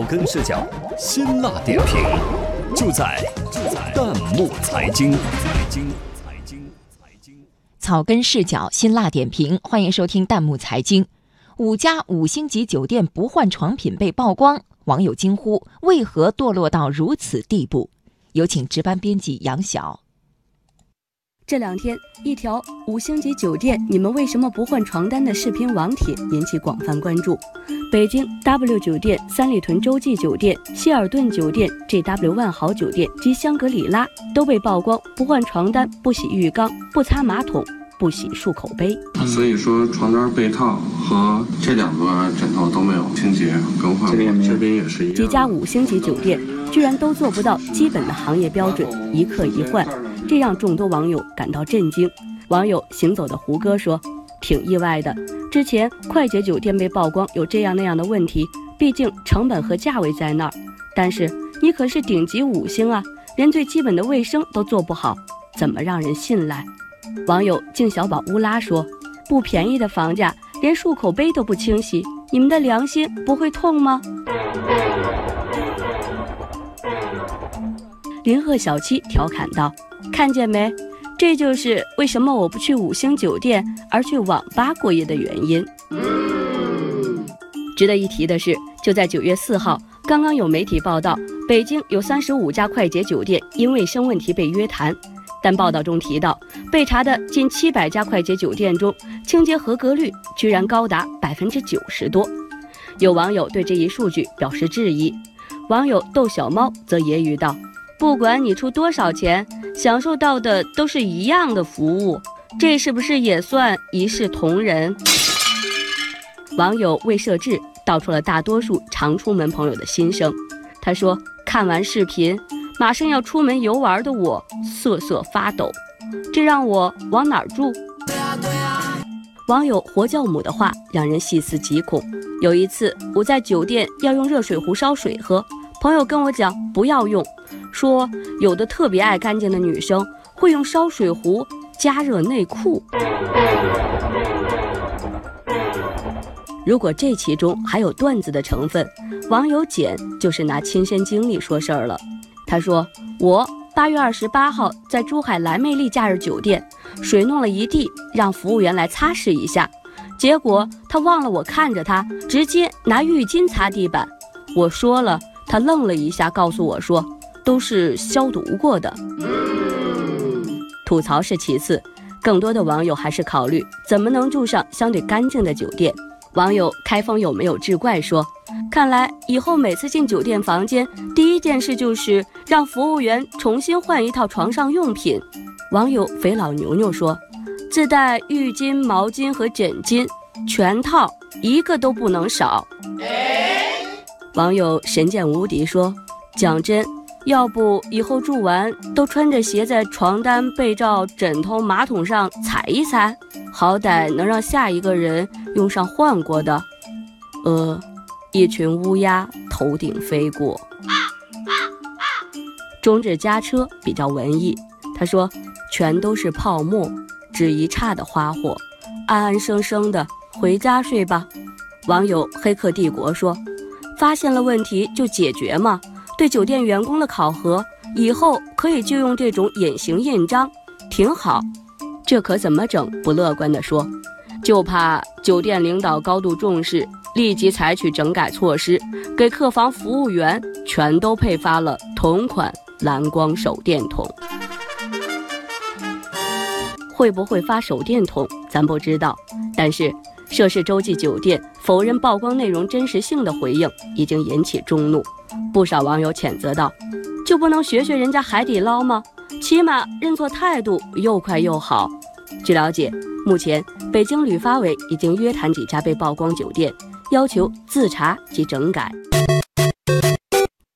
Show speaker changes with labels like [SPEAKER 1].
[SPEAKER 1] 草根视角，辛辣点评，就在就在弹幕财经。财经财经财经。
[SPEAKER 2] 草根视角，辛辣点评，欢迎收听弹幕财经。五家五星级酒店不换床品被曝光，网友惊呼：为何堕落到如此地步？有请值班编辑杨晓。
[SPEAKER 3] 这两天，一条五星级酒店你们为什么不换床单的视频网帖引起广泛关注。北京 W 酒店、三里屯洲际酒店、希尔顿酒店、JW 万豪酒店及香格里拉都被曝光不换床单、不洗浴缸、不擦马桶、不洗漱口杯。
[SPEAKER 4] 所以说，床单被套和这两个枕头都没有清洁更换，这边也是一样。
[SPEAKER 3] 几家五星级酒店居然都做不到基本的行业标准，一客一换。这让众多网友感到震惊。网友行走的胡歌说：“挺意外的，之前快捷酒店被曝光有这样那样的问题，毕竟成本和价位在那儿。但是你可是顶级五星啊，连最基本的卫生都做不好，怎么让人信赖？”网友静小宝乌拉说：“不便宜的房价，连漱口杯都不清洗，你们的良心不会痛吗？”林鹤小七调侃道。看见没？这就是为什么我不去五星酒店而去网吧过夜的原因。值得一提的是，就在九月四号，刚刚有媒体报道，北京有三十五家快捷酒店因卫生问题被约谈。但报道中提到，被查的近七百家快捷酒店中，清洁合格率居然高达百分之九十多。有网友对这一数据表示质疑。网友逗小猫则揶揄道：“不管你出多少钱。”享受到的都是一样的服务，这是不是也算一视同仁？网友魏设置道出了大多数常出门朋友的心声。他说：“看完视频，马上要出门游玩的我瑟瑟发抖，这让我往哪儿住？”网友活酵母的话让人细思极恐。有一次，我在酒店要用热水壶烧水喝，朋友跟我讲不要用。说有的特别爱干净的女生会用烧水壶加热内裤。如果这其中还有段子的成分，网友简就是拿亲身经历说事儿了。他说：“我八月二十八号在珠海蓝魅力假日酒店，水弄了一地，让服务员来擦拭一下，结果他忘了我看着他，直接拿浴巾擦地板。我说了，他愣了一下，告诉我说。”都是消毒过的。吐槽是其次，更多的网友还是考虑怎么能住上相对干净的酒店。网友开封有没有志怪说：“看来以后每次进酒店房间，第一件事就是让服务员重新换一套床上用品。”网友肥老牛牛说：“自带浴巾、毛巾和枕巾，全套一个都不能少。”网友神剑无敌说：“讲真。”要不以后住完都穿着鞋在床单、被罩、枕头、马桶上踩一踩，好歹能让下一个人用上换过的。呃，一群乌鸦头顶飞过。中指加车比较文艺，他说：“全都是泡沫，只一刹的花火，安安生生的回家睡吧。”网友黑客帝国说：“发现了问题就解决嘛。”对酒店员工的考核，以后可以就用这种隐形印章，挺好。这可怎么整？不乐观地说，就怕酒店领导高度重视，立即采取整改措施，给客房服务员全都配发了同款蓝光手电筒。会不会发手电筒，咱不知道。但是涉事洲际酒店否认曝光内容真实性的回应，已经引起众怒。不少网友谴责道：“就不能学学人家海底捞吗？起码认错态度又快又好。”据了解，目前北京旅发委已经约谈几家被曝光酒店，要求自查及整改。